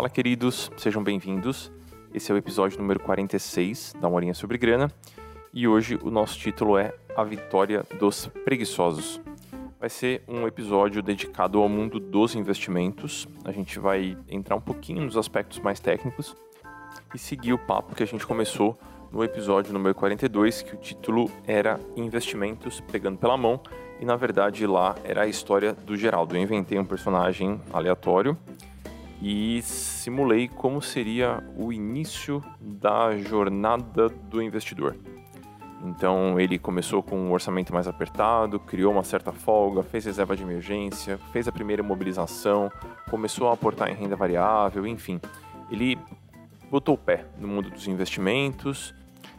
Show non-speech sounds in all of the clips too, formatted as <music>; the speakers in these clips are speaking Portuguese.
Fala, queridos, sejam bem-vindos. Esse é o episódio número 46 da Morinha sobre Grana e hoje o nosso título é A Vitória dos Preguiçosos. Vai ser um episódio dedicado ao mundo dos investimentos. A gente vai entrar um pouquinho nos aspectos mais técnicos e seguir o papo que a gente começou no episódio número 42, que o título era Investimentos Pegando pela Mão, e na verdade lá era a história do Geraldo. Eu inventei um personagem aleatório e simulei como seria o início da jornada do investidor. Então ele começou com um orçamento mais apertado, criou uma certa folga, fez reserva de emergência, fez a primeira mobilização, começou a aportar em renda variável, enfim. Ele botou o pé no mundo dos investimentos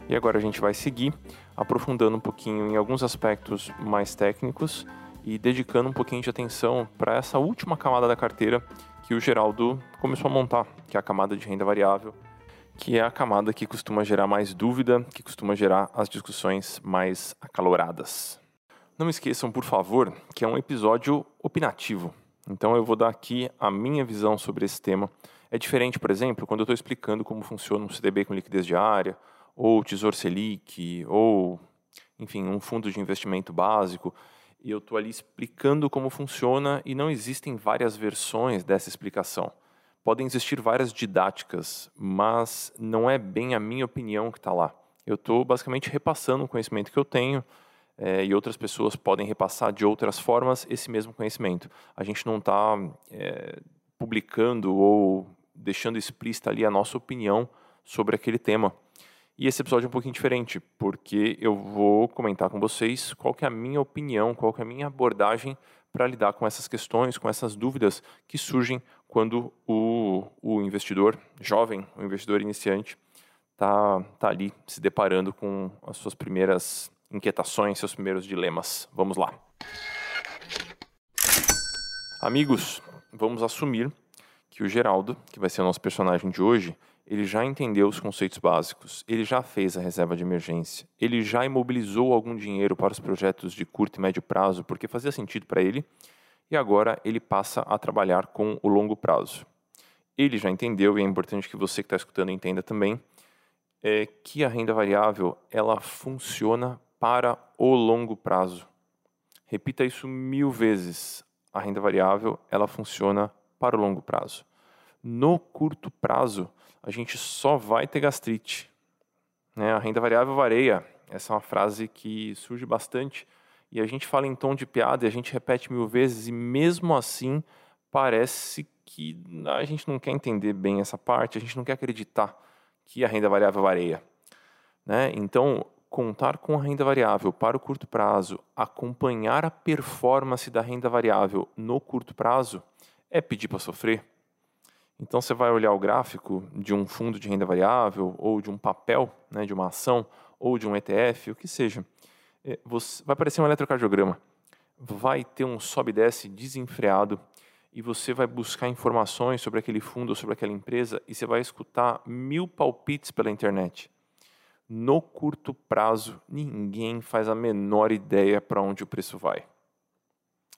e agora a gente vai seguir aprofundando um pouquinho em alguns aspectos mais técnicos e dedicando um pouquinho de atenção para essa última camada da carteira que o Geraldo começou a montar, que é a camada de renda variável, que é a camada que costuma gerar mais dúvida, que costuma gerar as discussões mais acaloradas. Não esqueçam, por favor, que é um episódio opinativo. Então eu vou dar aqui a minha visão sobre esse tema. É diferente, por exemplo, quando eu estou explicando como funciona um CDB com liquidez diária, ou Tesouro Selic, ou, enfim, um fundo de investimento básico, e eu estou ali explicando como funciona e não existem várias versões dessa explicação. Podem existir várias didáticas, mas não é bem a minha opinião que está lá. Eu estou basicamente repassando o conhecimento que eu tenho é, e outras pessoas podem repassar de outras formas esse mesmo conhecimento. A gente não está é, publicando ou deixando explícita ali a nossa opinião sobre aquele tema. E esse episódio é um pouquinho diferente, porque eu vou comentar com vocês qual que é a minha opinião, qual que é a minha abordagem para lidar com essas questões, com essas dúvidas que surgem quando o, o investidor jovem, o investidor iniciante, está tá ali se deparando com as suas primeiras inquietações, seus primeiros dilemas. Vamos lá. Amigos, vamos assumir que o Geraldo, que vai ser o nosso personagem de hoje, ele já entendeu os conceitos básicos, ele já fez a reserva de emergência, ele já imobilizou algum dinheiro para os projetos de curto e médio prazo porque fazia sentido para ele, e agora ele passa a trabalhar com o longo prazo. Ele já entendeu, e é importante que você que está escutando entenda também, é que a renda variável ela funciona para o longo prazo. Repita isso mil vezes. A renda variável ela funciona para o longo prazo. No curto prazo, a gente só vai ter gastrite. Né? A renda variável vareia. Essa é uma frase que surge bastante e a gente fala em tom de piada e a gente repete mil vezes e mesmo assim parece que a gente não quer entender bem essa parte, a gente não quer acreditar que a renda variável vareia. Né? Então, contar com a renda variável para o curto prazo, acompanhar a performance da renda variável no curto prazo, é pedir para sofrer. Então você vai olhar o gráfico de um fundo de renda variável, ou de um papel, né, de uma ação, ou de um ETF, o que seja. É, você, vai aparecer um eletrocardiograma. Vai ter um sobe e desce desenfreado e você vai buscar informações sobre aquele fundo ou sobre aquela empresa e você vai escutar mil palpites pela internet. No curto prazo, ninguém faz a menor ideia para onde o preço vai.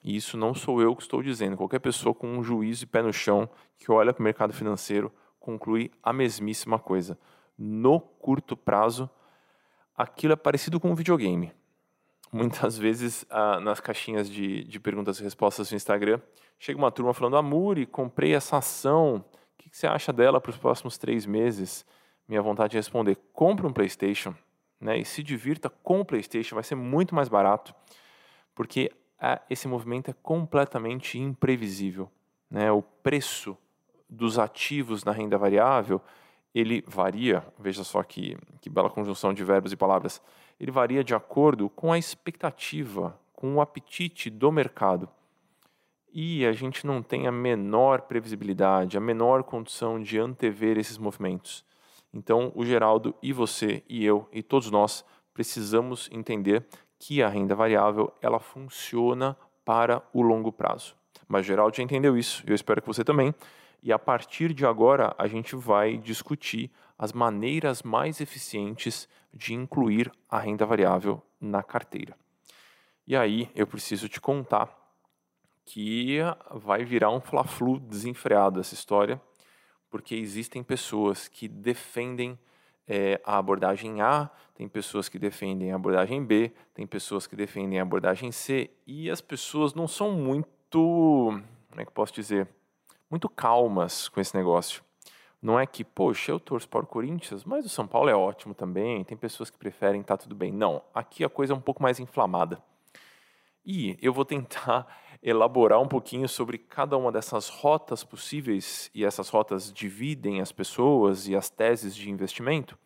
E isso não sou eu que estou dizendo. Qualquer pessoa com um juízo e pé no chão que olha para o mercado financeiro conclui a mesmíssima coisa. No curto prazo, aquilo é parecido com um videogame. Muitas <laughs> vezes, ah, nas caixinhas de, de perguntas e respostas do Instagram, chega uma turma falando: Amuri, comprei essa ação, o que, que você acha dela para os próximos três meses? Minha vontade de responder: compre um PlayStation né, e se divirta com o PlayStation, vai ser muito mais barato, porque esse movimento é completamente imprevisível. Né? O preço dos ativos na renda variável ele varia, veja só que, que bela conjunção de verbos e palavras, ele varia de acordo com a expectativa, com o apetite do mercado. E a gente não tem a menor previsibilidade, a menor condição de antever esses movimentos. Então, o Geraldo e você e eu e todos nós precisamos entender que a renda variável ela funciona para o longo prazo. Mas Geraldo já entendeu isso, eu espero que você também. E a partir de agora a gente vai discutir as maneiras mais eficientes de incluir a renda variável na carteira. E aí eu preciso te contar que vai virar um fla-flu desenfreado essa história, porque existem pessoas que defendem é, a abordagem A, tem pessoas que defendem a abordagem B, tem pessoas que defendem a abordagem C, e as pessoas não são muito, como é que posso dizer, muito calmas com esse negócio. Não é que, poxa, eu torço para o Corinthians, mas o São Paulo é ótimo também, tem pessoas que preferem, tá tudo bem. Não, aqui a coisa é um pouco mais inflamada. E eu vou tentar elaborar um pouquinho sobre cada uma dessas rotas possíveis, e essas rotas dividem as pessoas e as teses de investimento,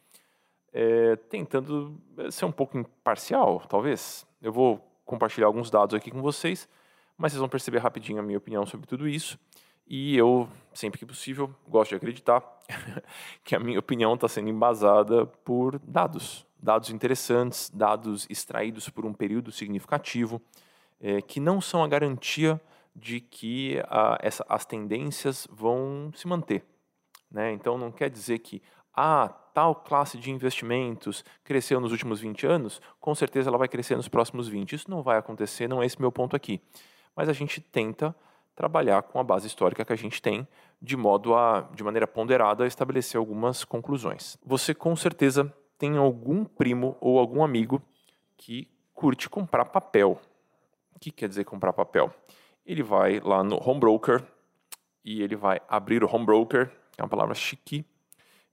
é, tentando ser um pouco imparcial, talvez. Eu vou compartilhar alguns dados aqui com vocês, mas vocês vão perceber rapidinho a minha opinião sobre tudo isso. E eu, sempre que possível, gosto de acreditar <laughs> que a minha opinião está sendo embasada por dados, dados interessantes, dados extraídos por um período significativo, é, que não são a garantia de que a, essa, as tendências vão se manter. Né? Então, não quer dizer que ah, tal classe de investimentos cresceu nos últimos 20 anos, com certeza ela vai crescer nos próximos 20. Isso não vai acontecer, não é esse meu ponto aqui. Mas a gente tenta trabalhar com a base histórica que a gente tem, de modo a, de maneira ponderada, estabelecer algumas conclusões. Você com certeza tem algum primo ou algum amigo que curte comprar papel. O que quer dizer comprar papel? Ele vai lá no home broker e ele vai abrir o home broker, que é uma palavra chique,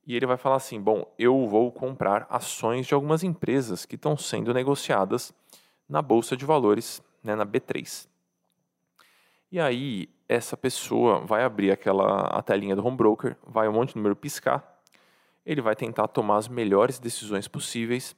e ele vai falar assim: bom, eu vou comprar ações de algumas empresas que estão sendo negociadas na bolsa de valores, né, na B3. E aí, essa pessoa vai abrir aquela a telinha do home broker, vai um monte de número piscar, ele vai tentar tomar as melhores decisões possíveis.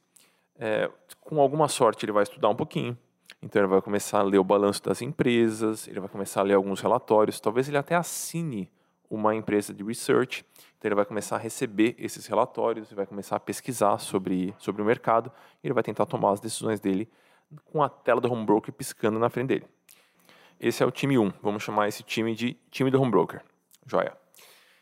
É, com alguma sorte, ele vai estudar um pouquinho. Então, ele vai começar a ler o balanço das empresas, ele vai começar a ler alguns relatórios, talvez ele até assine uma empresa de research. Então, ele vai começar a receber esses relatórios, vai começar a pesquisar sobre, sobre o mercado, e ele vai tentar tomar as decisões dele com a tela do home broker piscando na frente dele. Esse é o time 1. Vamos chamar esse time de time do home broker. Joia.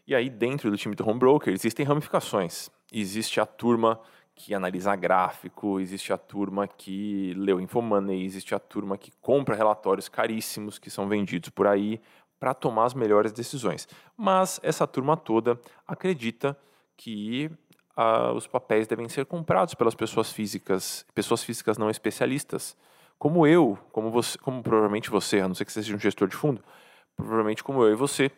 E aí, dentro do time do home broker, existem ramificações. Existe a turma que analisa gráfico, existe a turma que leu Infomoney, existe a turma que compra relatórios caríssimos que são vendidos por aí para tomar as melhores decisões. Mas essa turma toda acredita que ah, os papéis devem ser comprados pelas pessoas físicas, pessoas físicas não especialistas. Como eu, como você, como provavelmente você, a não ser que você seja um gestor de fundo, provavelmente como eu e você,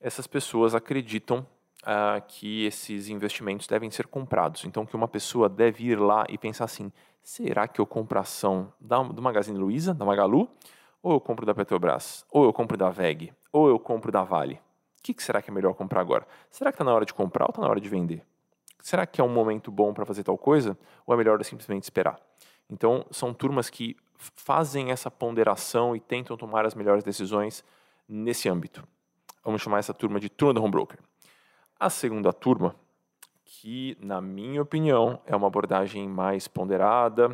essas pessoas acreditam ah, que esses investimentos devem ser comprados. Então, que uma pessoa deve ir lá e pensar assim: será que eu compro a ação da, do Magazine Luiza, da Magalu, ou eu compro da Petrobras, ou eu compro da VEG, ou eu compro da Vale? O que, que será que é melhor comprar agora? Será que está na hora de comprar ou está na hora de vender? Será que é um momento bom para fazer tal coisa, ou é melhor simplesmente esperar? Então, são turmas que fazem essa ponderação e tentam tomar as melhores decisões nesse âmbito. Vamos chamar essa turma de turma do home broker. A segunda turma, que na minha opinião é uma abordagem mais ponderada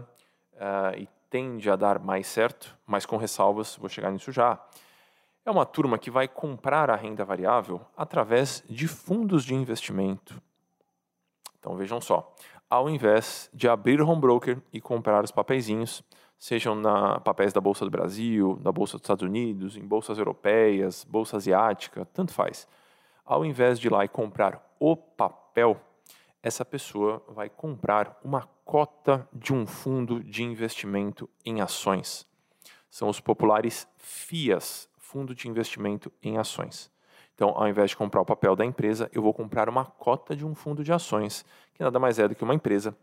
uh, e tende a dar mais certo, mas com ressalvas, vou chegar nisso já. É uma turma que vai comprar a renda variável através de fundos de investimento. Então vejam só, ao invés de abrir home broker e comprar os papeizinhos, sejam na papéis da Bolsa do Brasil, da Bolsa dos Estados Unidos, em bolsas europeias, bolsa asiática, tanto faz. Ao invés de ir lá e comprar o papel, essa pessoa vai comprar uma cota de um fundo de investimento em ações. São os populares FIAs, Fundo de Investimento em Ações. Então, ao invés de comprar o papel da empresa, eu vou comprar uma cota de um fundo de ações, que nada mais é do que uma empresa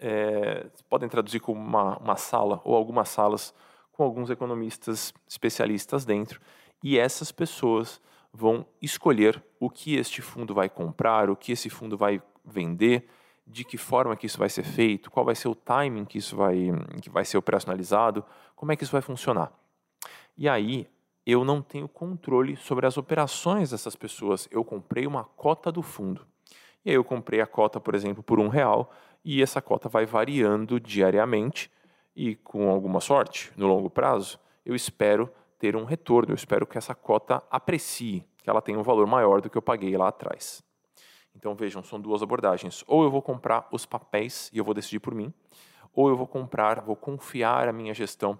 é, podem traduzir como uma, uma sala ou algumas salas com alguns economistas especialistas dentro, e essas pessoas vão escolher o que este fundo vai comprar, o que esse fundo vai vender, de que forma que isso vai ser feito, qual vai ser o timing que isso vai, que vai ser operacionalizado, como é que isso vai funcionar. E aí eu não tenho controle sobre as operações dessas pessoas. Eu comprei uma cota do fundo. E aí eu comprei a cota, por exemplo, por um real, e essa cota vai variando diariamente e com alguma sorte, no longo prazo, eu espero ter um retorno, eu espero que essa cota aprecie, que ela tenha um valor maior do que eu paguei lá atrás. Então vejam, são duas abordagens. Ou eu vou comprar os papéis e eu vou decidir por mim, ou eu vou comprar, vou confiar a minha gestão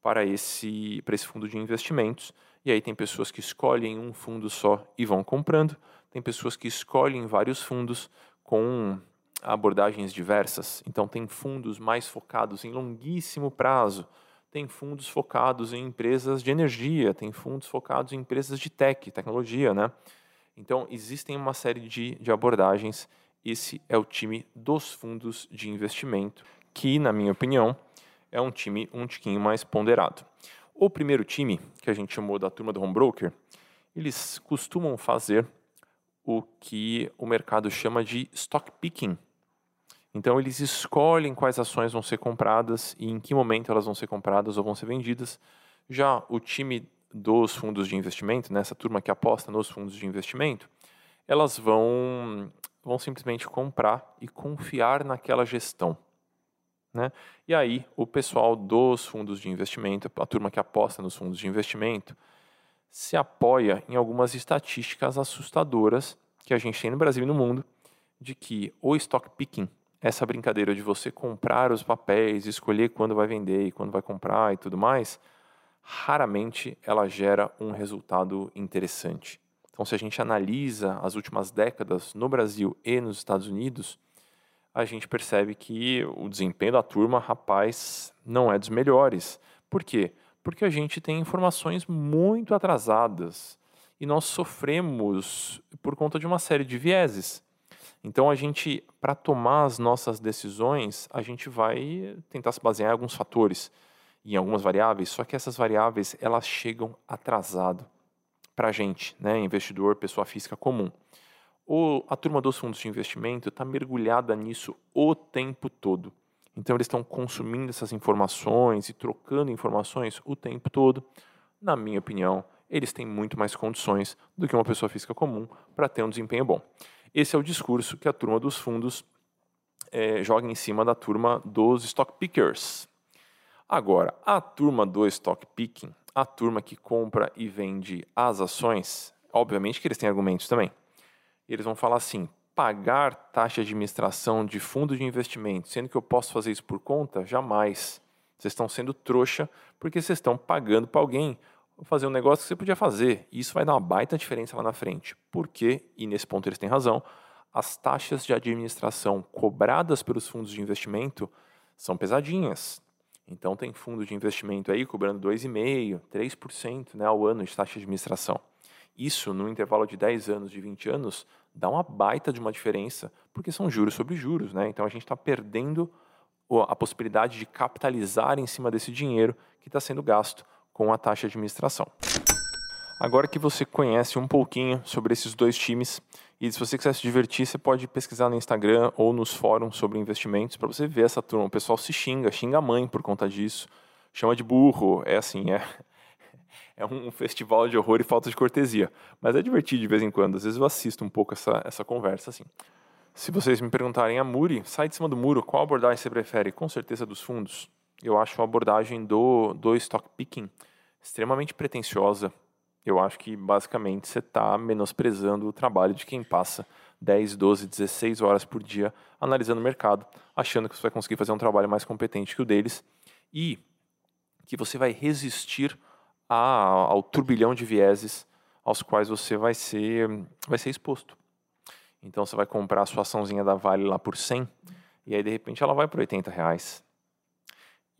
para esse, para esse fundo de investimentos. E aí tem pessoas que escolhem um fundo só e vão comprando, tem pessoas que escolhem vários fundos com abordagens diversas. Então, tem fundos mais focados em longuíssimo prazo, tem fundos focados em empresas de energia, tem fundos focados em empresas de tech, tecnologia, né? Então, existem uma série de, de abordagens. Esse é o time dos fundos de investimento, que, na minha opinião, é um time um tiquinho mais ponderado. O primeiro time, que a gente chamou da turma do home broker, eles costumam fazer o que o mercado chama de stock picking. Então eles escolhem quais ações vão ser compradas e em que momento elas vão ser compradas ou vão ser vendidas. Já o time dos fundos de investimento, nessa turma que aposta nos fundos de investimento, elas vão vão simplesmente comprar e confiar naquela gestão. Né? E aí, o pessoal dos fundos de investimento, a turma que aposta nos fundos de investimento, se apoia em algumas estatísticas assustadoras que a gente tem no Brasil e no mundo, de que o stock picking, essa brincadeira de você comprar os papéis, escolher quando vai vender e quando vai comprar e tudo mais, raramente ela gera um resultado interessante. Então, se a gente analisa as últimas décadas no Brasil e nos Estados Unidos, a gente percebe que o desempenho da turma, rapaz, não é dos melhores. Por quê? Porque a gente tem informações muito atrasadas e nós sofremos por conta de uma série de vieses. Então a gente, para tomar as nossas decisões, a gente vai tentar se basear em alguns fatores, em algumas variáveis, só que essas variáveis elas chegam atrasado para a gente, né, investidor, pessoa física comum. O, a turma dos fundos de investimento está mergulhada nisso o tempo todo. Então eles estão consumindo essas informações e trocando informações o tempo todo. Na minha opinião, eles têm muito mais condições do que uma pessoa física comum para ter um desempenho bom. Esse é o discurso que a turma dos fundos é, joga em cima da turma dos stock pickers. Agora, a turma do stock picking, a turma que compra e vende as ações, obviamente que eles têm argumentos também. Eles vão falar assim: pagar taxa de administração de fundo de investimento, sendo que eu posso fazer isso por conta? Jamais. Vocês estão sendo trouxa porque vocês estão pagando para alguém fazer um negócio que você podia fazer. E isso vai dar uma baita diferença lá na frente. Porque, e nesse ponto eles têm razão, as taxas de administração cobradas pelos fundos de investimento são pesadinhas. Então tem fundo de investimento aí cobrando 2,5%, 3% né, ao ano de taxa de administração. Isso, no intervalo de 10 anos, de 20 anos, dá uma baita de uma diferença, porque são juros sobre juros. Né? Então a gente está perdendo a possibilidade de capitalizar em cima desse dinheiro que está sendo gasto com a taxa de administração. Agora que você conhece um pouquinho sobre esses dois times, e se você quiser se divertir, você pode pesquisar no Instagram ou nos fóruns sobre investimentos para você ver essa turma. O pessoal se xinga, xinga a mãe por conta disso, chama de burro, é assim, é, <laughs> é um festival de horror e falta de cortesia. Mas é divertido de vez em quando, às vezes eu assisto um pouco essa, essa conversa assim. Se vocês me perguntarem a sai de cima do muro, qual abordagem você prefere? Com certeza dos fundos. Eu acho a abordagem do, do stock picking extremamente pretensiosa. Eu acho que basicamente você está menosprezando o trabalho de quem passa 10, 12, 16 horas por dia analisando o mercado, achando que você vai conseguir fazer um trabalho mais competente que o deles e que você vai resistir a, ao turbilhão de vieses aos quais você vai ser, vai ser exposto. Então você vai comprar a sua açãozinha da Vale lá por 100 e aí de repente ela vai por 80 reais.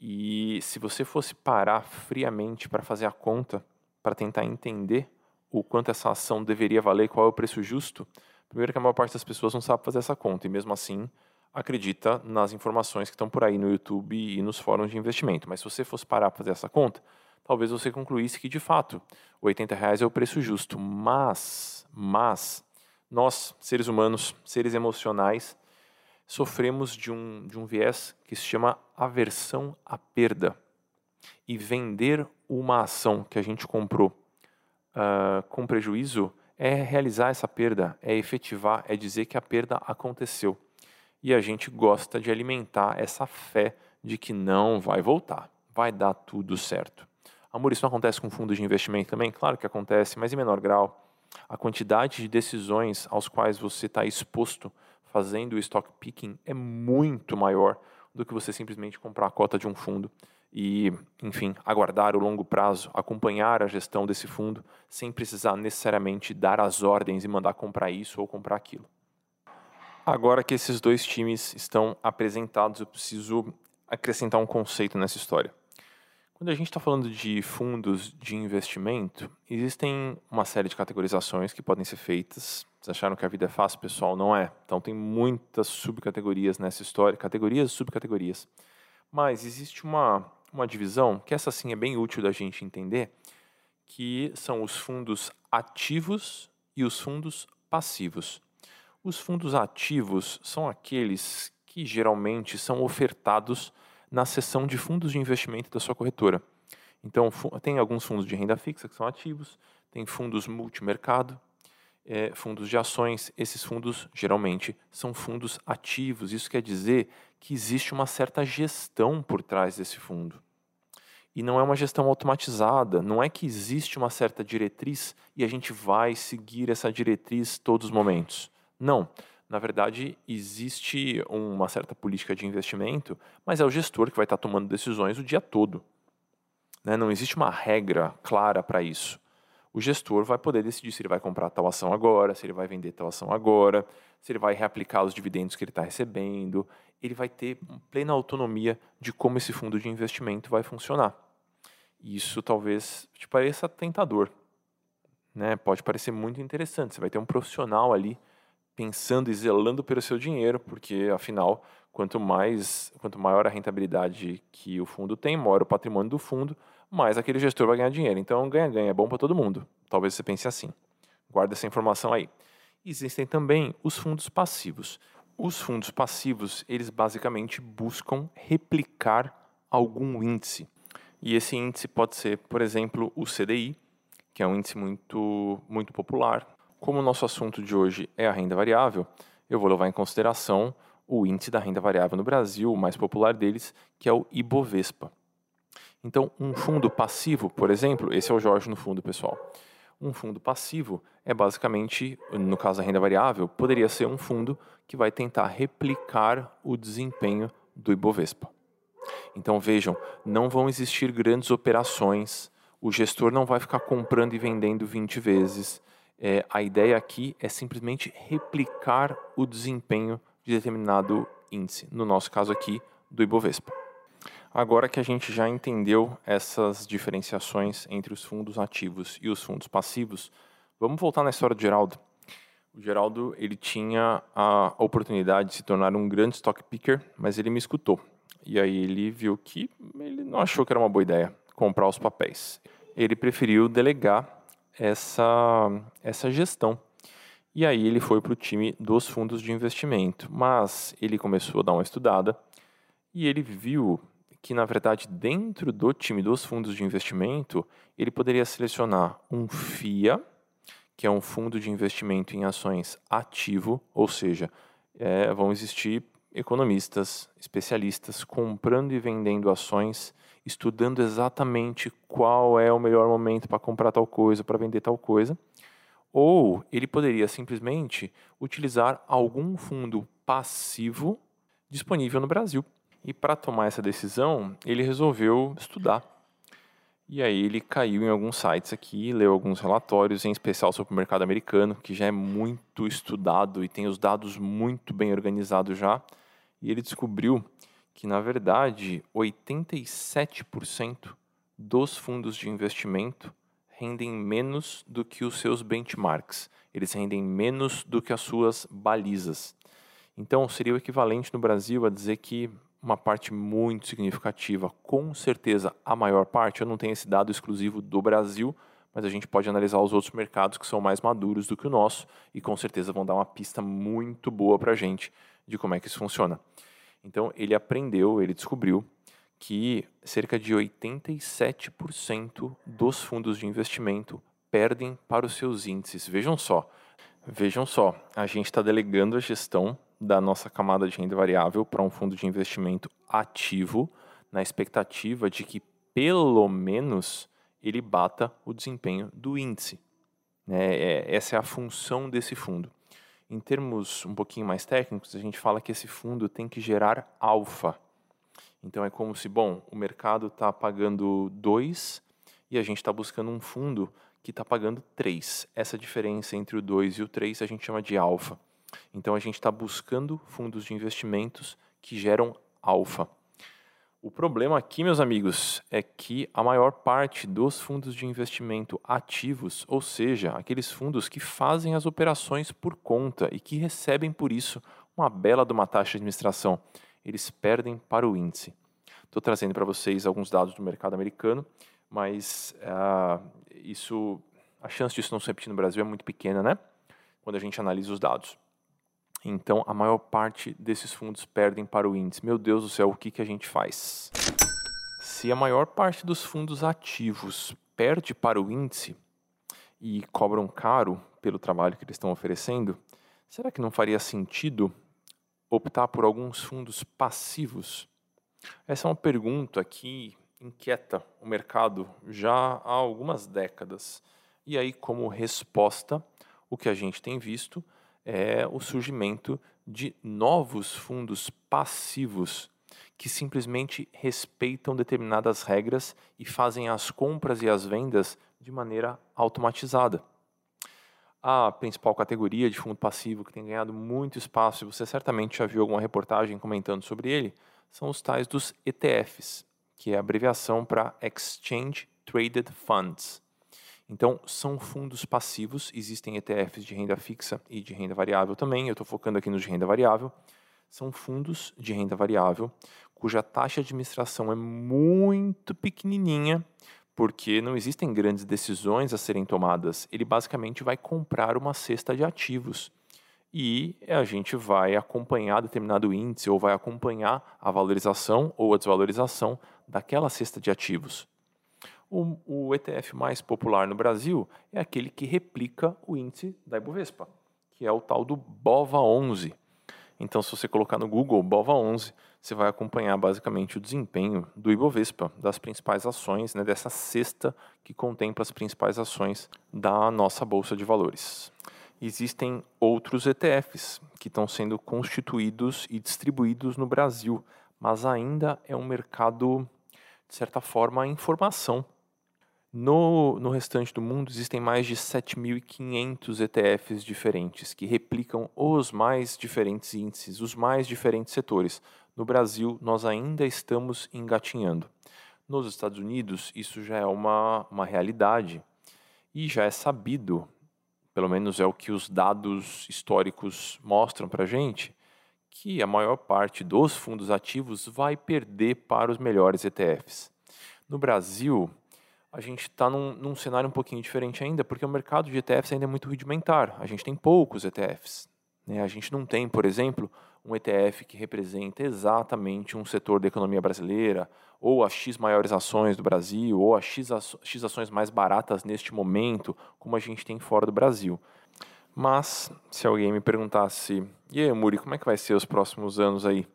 E se você fosse parar friamente para fazer a conta, para tentar entender o quanto essa ação deveria valer, qual é o preço justo, primeiro que a maior parte das pessoas não sabe fazer essa conta e mesmo assim acredita nas informações que estão por aí no YouTube e nos fóruns de investimento. Mas se você fosse parar para fazer essa conta, talvez você concluísse que de fato 80 reais é o preço justo. Mas, mas nós seres humanos, seres emocionais, sofremos de um, de um viés que se chama aversão à perda. E vender uma ação que a gente comprou uh, com prejuízo é realizar essa perda, é efetivar, é dizer que a perda aconteceu. E a gente gosta de alimentar essa fé de que não vai voltar, vai dar tudo certo. Amor, isso não acontece com fundos de investimento também? Claro que acontece, mas em menor grau. A quantidade de decisões aos quais você está exposto fazendo o stock picking é muito maior do que você simplesmente comprar a cota de um fundo e, enfim, aguardar o longo prazo, acompanhar a gestão desse fundo sem precisar necessariamente dar as ordens e mandar comprar isso ou comprar aquilo. Agora que esses dois times estão apresentados, eu preciso acrescentar um conceito nessa história. Quando a gente está falando de fundos de investimento, existem uma série de categorizações que podem ser feitas. Vocês acharam que a vida é fácil, pessoal? Não é. Então tem muitas subcategorias nessa história, categorias e subcategorias. Mas existe uma, uma divisão, que essa sim é bem útil da gente entender, que são os fundos ativos e os fundos passivos. Os fundos ativos são aqueles que geralmente são ofertados na seção de fundos de investimento da sua corretora. Então, tem alguns fundos de renda fixa que são ativos, tem fundos multimercado, é, fundos de ações. Esses fundos, geralmente, são fundos ativos. Isso quer dizer que existe uma certa gestão por trás desse fundo. E não é uma gestão automatizada, não é que existe uma certa diretriz e a gente vai seguir essa diretriz todos os momentos. Não. Na verdade, existe uma certa política de investimento, mas é o gestor que vai estar tomando decisões o dia todo. Né? Não existe uma regra clara para isso. O gestor vai poder decidir se ele vai comprar tal ação agora, se ele vai vender tal ação agora, se ele vai reaplicar os dividendos que ele está recebendo. Ele vai ter plena autonomia de como esse fundo de investimento vai funcionar. Isso talvez te pareça tentador. Né? Pode parecer muito interessante. Você vai ter um profissional ali pensando e zelando pelo seu dinheiro, porque afinal, quanto mais, quanto maior a rentabilidade que o fundo tem, maior o patrimônio do fundo, mais aquele gestor vai ganhar dinheiro. Então, ganha-ganha é bom para todo mundo. Talvez você pense assim. Guarda essa informação aí. Existem também os fundos passivos. Os fundos passivos, eles basicamente buscam replicar algum índice. E esse índice pode ser, por exemplo, o CDI, que é um índice muito, muito popular, como o nosso assunto de hoje é a renda variável, eu vou levar em consideração o índice da renda variável no Brasil, o mais popular deles, que é o Ibovespa. Então, um fundo passivo, por exemplo, esse é o Jorge no fundo, pessoal. Um fundo passivo é basicamente, no caso da renda variável, poderia ser um fundo que vai tentar replicar o desempenho do Ibovespa. Então vejam, não vão existir grandes operações, o gestor não vai ficar comprando e vendendo 20 vezes, é, a ideia aqui é simplesmente replicar o desempenho de determinado índice, no nosso caso aqui, do Ibovespa. Agora que a gente já entendeu essas diferenciações entre os fundos ativos e os fundos passivos, vamos voltar na história do Geraldo. O Geraldo ele tinha a oportunidade de se tornar um grande stock picker, mas ele me escutou. E aí ele viu que ele não achou que era uma boa ideia comprar os papéis. Ele preferiu delegar essa, essa gestão. E aí ele foi para o time dos fundos de investimento, mas ele começou a dar uma estudada e ele viu que, na verdade, dentro do time dos fundos de investimento, ele poderia selecionar um FIA, que é um fundo de investimento em ações ativo, ou seja, é, vão existir economistas, especialistas comprando e vendendo ações estudando exatamente qual é o melhor momento para comprar tal coisa, para vender tal coisa. Ou ele poderia simplesmente utilizar algum fundo passivo disponível no Brasil. E para tomar essa decisão, ele resolveu estudar. E aí ele caiu em alguns sites aqui, leu alguns relatórios, em especial sobre o mercado americano, que já é muito estudado e tem os dados muito bem organizados já. E ele descobriu que, na verdade, 87% dos fundos de investimento rendem menos do que os seus benchmarks. Eles rendem menos do que as suas balizas. Então, seria o equivalente no Brasil a dizer que uma parte muito significativa, com certeza a maior parte, eu não tenho esse dado exclusivo do Brasil, mas a gente pode analisar os outros mercados que são mais maduros do que o nosso e com certeza vão dar uma pista muito boa para a gente de como é que isso funciona. Então ele aprendeu, ele descobriu que cerca de 87% dos fundos de investimento perdem para os seus índices. Vejam só, vejam só, a gente está delegando a gestão da nossa camada de renda variável para um fundo de investimento ativo, na expectativa de que pelo menos ele bata o desempenho do índice. Né? É, essa é a função desse fundo. Em termos um pouquinho mais técnicos, a gente fala que esse fundo tem que gerar alfa. Então é como se, bom, o mercado está pagando 2 e a gente está buscando um fundo que está pagando 3. Essa diferença entre o 2 e o 3 a gente chama de alfa. Então a gente está buscando fundos de investimentos que geram alfa. O problema aqui, meus amigos, é que a maior parte dos fundos de investimento ativos, ou seja, aqueles fundos que fazem as operações por conta e que recebem por isso uma bela de uma taxa de administração, eles perdem para o índice. Estou trazendo para vocês alguns dados do mercado americano, mas uh, isso, a chance disso não se repetir no Brasil é muito pequena, né? Quando a gente analisa os dados. Então, a maior parte desses fundos perdem para o índice. Meu Deus do céu, o que, que a gente faz? Se a maior parte dos fundos ativos perde para o índice e cobram caro pelo trabalho que eles estão oferecendo, será que não faria sentido optar por alguns fundos passivos? Essa é uma pergunta que inquieta o mercado já há algumas décadas. E aí, como resposta, o que a gente tem visto é o surgimento de novos fundos passivos que simplesmente respeitam determinadas regras e fazem as compras e as vendas de maneira automatizada. A principal categoria de fundo passivo que tem ganhado muito espaço, e você certamente já viu alguma reportagem comentando sobre ele, são os tais dos ETFs, que é a abreviação para Exchange Traded Funds. Então, são fundos passivos, existem ETFs de renda fixa e de renda variável também, eu estou focando aqui nos de renda variável. São fundos de renda variável cuja taxa de administração é muito pequenininha, porque não existem grandes decisões a serem tomadas. Ele basicamente vai comprar uma cesta de ativos e a gente vai acompanhar determinado índice ou vai acompanhar a valorização ou a desvalorização daquela cesta de ativos. O, o, ETF mais popular no Brasil é aquele que replica o índice da Ibovespa, que é o tal do BOVA11. Então, se você colocar no Google BOVA11, você vai acompanhar basicamente o desempenho do Ibovespa, das principais ações, né, dessa cesta que contempla as principais ações da nossa Bolsa de Valores. Existem outros ETFs que estão sendo constituídos e distribuídos no Brasil, mas ainda é um mercado, de certa forma, em formação no, no restante do mundo existem mais de 7.500 ETFs diferentes que replicam os mais diferentes índices, os mais diferentes setores. No Brasil, nós ainda estamos engatinhando. Nos Estados Unidos, isso já é uma, uma realidade e já é sabido, pelo menos é o que os dados históricos mostram para a gente, que a maior parte dos fundos ativos vai perder para os melhores ETFs. No Brasil, a gente está num, num, cenário um pouquinho diferente ainda, porque o mercado de ETFs ainda é muito rudimentar. A gente tem poucos ETFs. Né? A gente não tem, por exemplo, um ETF que representa exatamente um setor da economia brasileira, ou as X maiores ações do Brasil, ou as X, X ações mais baratas neste momento, como a gente tem fora do Brasil. Mas, se alguém me perguntasse, e aí, Muri, como é que vai ser os próximos anos aí?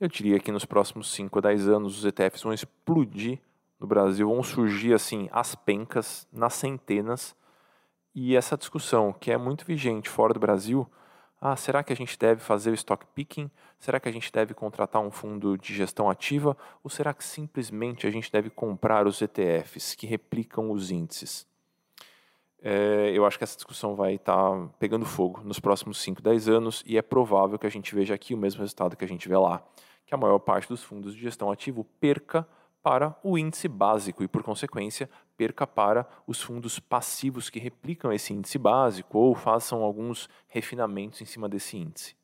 Eu diria que nos próximos 5 a 10 anos os ETFs vão explodir no Brasil vão surgir assim as pencas nas centenas e essa discussão que é muito vigente fora do Brasil, ah, será que a gente deve fazer o stock picking? Será que a gente deve contratar um fundo de gestão ativa? Ou será que simplesmente a gente deve comprar os ETFs que replicam os índices? É, eu acho que essa discussão vai estar tá pegando fogo nos próximos 5, 10 anos e é provável que a gente veja aqui o mesmo resultado que a gente vê lá, que a maior parte dos fundos de gestão ativo perca para o índice básico e, por consequência, perca para os fundos passivos que replicam esse índice básico ou façam alguns refinamentos em cima desse índice.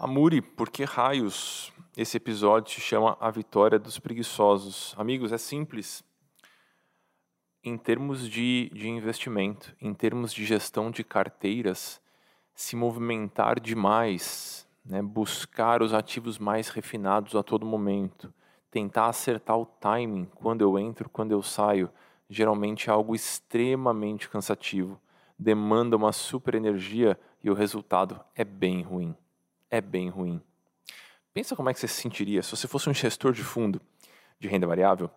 Amuri, por que raios esse episódio se chama A Vitória dos Preguiçosos? Amigos, é simples. Em termos de, de investimento, em termos de gestão de carteiras, se movimentar demais, né, buscar os ativos mais refinados a todo momento, tentar acertar o timing quando eu entro, quando eu saio, geralmente é algo extremamente cansativo, demanda uma super energia e o resultado é bem ruim. É bem ruim. Pensa como é que você se sentiria se você fosse um gestor de fundo de renda variável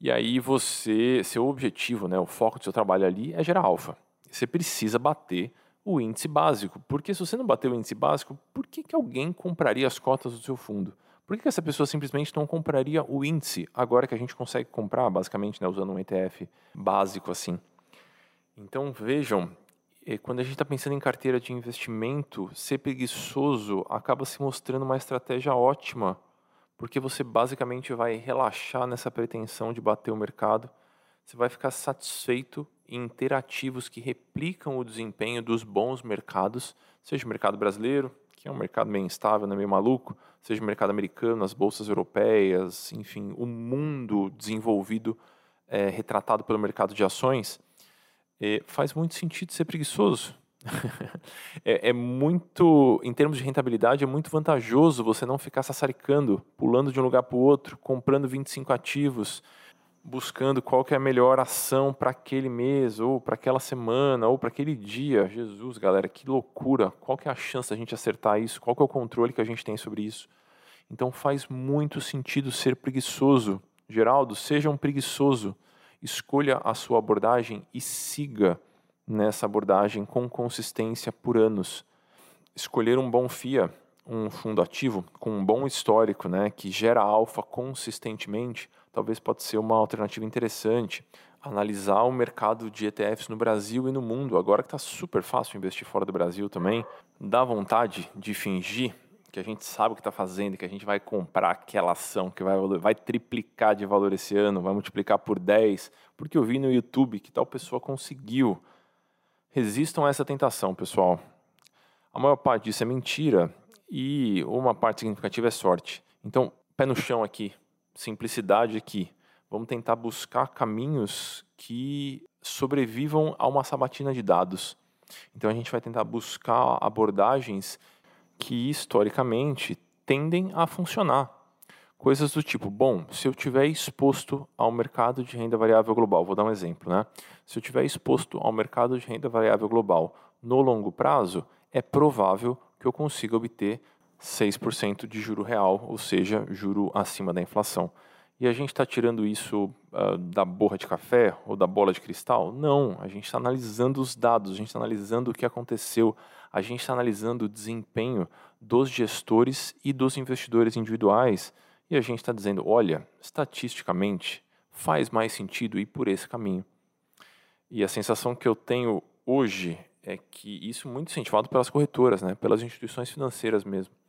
e aí você, seu objetivo, né, o foco do seu trabalho ali é gerar alfa. Você precisa bater o índice básico, porque se você não bater o índice básico, por que, que alguém compraria as cotas do seu fundo? Por que essa pessoa simplesmente não compraria o índice agora que a gente consegue comprar, basicamente, né, usando um ETF básico assim? Então vejam, eh, quando a gente está pensando em carteira de investimento, ser preguiçoso acaba se mostrando uma estratégia ótima, porque você basicamente vai relaxar nessa pretensão de bater o mercado, você vai ficar satisfeito em ter ativos que replicam o desempenho dos bons mercados, seja o mercado brasileiro, que é um mercado meio instável, né, meio maluco, seja o mercado americano, as bolsas europeias, enfim, o mundo desenvolvido é, retratado pelo mercado de ações, é, faz muito sentido ser preguiçoso. <laughs> é, é, muito, em termos de rentabilidade, é muito vantajoso você não ficar sassaricando, pulando de um lugar para o outro, comprando 25 ativos, buscando qual que é a melhor ação para aquele mês, ou para aquela semana, ou para aquele dia. Jesus, galera, que loucura! Qual que é a chance da gente acertar isso? Qual que é o controle que a gente tem sobre isso? Então faz muito sentido ser preguiçoso. Geraldo, seja um preguiçoso. Escolha a sua abordagem e siga nessa abordagem com consistência por anos. Escolher um bom FIA, um fundo ativo com um bom histórico, né, que gera alfa consistentemente, talvez pode ser uma alternativa interessante. Analisar o mercado de ETFs no Brasil e no mundo, agora que está super fácil investir fora do Brasil também, dá vontade de fingir que a gente sabe o que está fazendo, que a gente vai comprar aquela ação que vai, vai triplicar de valor esse ano, vai multiplicar por 10, porque eu vi no YouTube que tal pessoa conseguiu. Resistam a essa tentação, pessoal. A maior parte disso é mentira e uma parte significativa é sorte. Então, pé no chão aqui, simplicidade aqui. Vamos tentar buscar caminhos que sobrevivam a uma sabatina de dados. Então a gente vai tentar buscar abordagens que historicamente tendem a funcionar. Coisas do tipo, bom, se eu tiver exposto ao mercado de renda variável global, vou dar um exemplo, né? Se eu tiver exposto ao mercado de renda variável global no longo prazo, é provável que eu consiga obter 6% de juro real, ou seja, juro acima da inflação. E a gente está tirando isso uh, da borra de café ou da bola de cristal? Não, a gente está analisando os dados, a gente está analisando o que aconteceu, a gente está analisando o desempenho dos gestores e dos investidores individuais e a gente está dizendo: olha, estatisticamente faz mais sentido ir por esse caminho. E a sensação que eu tenho hoje é que isso é muito incentivado pelas corretoras, né, pelas instituições financeiras mesmo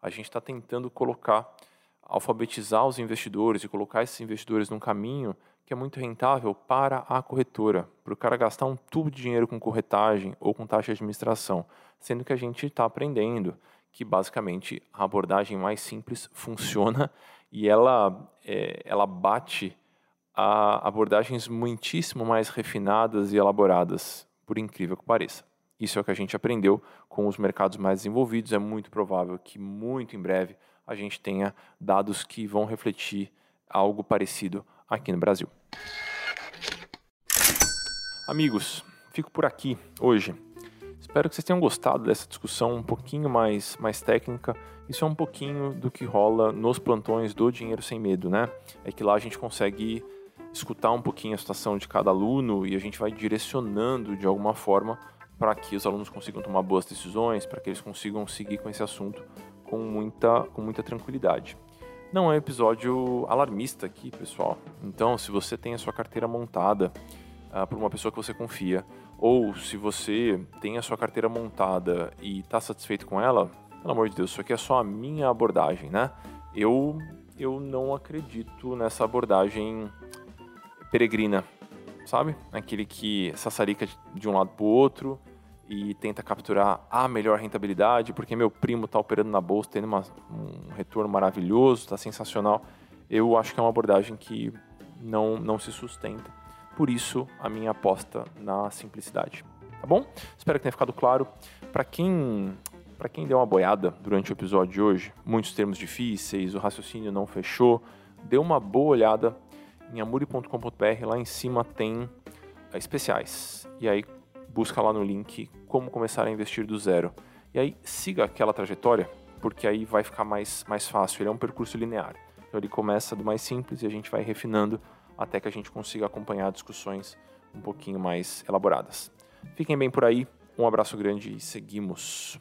a gente está tentando colocar, alfabetizar os investidores e colocar esses investidores num caminho que é muito rentável para a corretora, para o cara gastar um tubo de dinheiro com corretagem ou com taxa de administração, sendo que a gente está aprendendo que basicamente a abordagem mais simples <laughs> funciona e ela, é, ela bate a abordagens muitíssimo mais refinadas e elaboradas, por incrível que pareça. Isso é o que a gente aprendeu com os mercados mais desenvolvidos. É muito provável que muito em breve a gente tenha dados que vão refletir algo parecido aqui no Brasil. Amigos, fico por aqui hoje. Espero que vocês tenham gostado dessa discussão um pouquinho mais, mais técnica. Isso é um pouquinho do que rola nos plantões do Dinheiro Sem Medo, né? É que lá a gente consegue escutar um pouquinho a situação de cada aluno e a gente vai direcionando de alguma forma para que os alunos consigam tomar boas decisões, para que eles consigam seguir com esse assunto com muita, com muita tranquilidade. Não é um episódio alarmista aqui, pessoal. Então, se você tem a sua carteira montada uh, por uma pessoa que você confia, ou se você tem a sua carteira montada e está satisfeito com ela, pelo amor de Deus, isso aqui é só a minha abordagem, né? Eu, eu não acredito nessa abordagem peregrina, sabe? Aquele que sassarica de um lado para o outro e tenta capturar a melhor rentabilidade, porque meu primo está operando na bolsa, tendo uma, um retorno maravilhoso, está sensacional. Eu acho que é uma abordagem que não, não se sustenta. Por isso, a minha aposta na simplicidade. Tá bom? Espero que tenha ficado claro. Para quem para quem deu uma boiada durante o episódio de hoje, muitos termos difíceis, o raciocínio não fechou, dê uma boa olhada em amuri.com.br, lá em cima tem eh, especiais. E aí busca lá no link como começar a investir do zero. E aí siga aquela trajetória, porque aí vai ficar mais, mais fácil. Ele é um percurso linear. Então ele começa do mais simples e a gente vai refinando até que a gente consiga acompanhar discussões um pouquinho mais elaboradas. Fiquem bem por aí, um abraço grande e seguimos.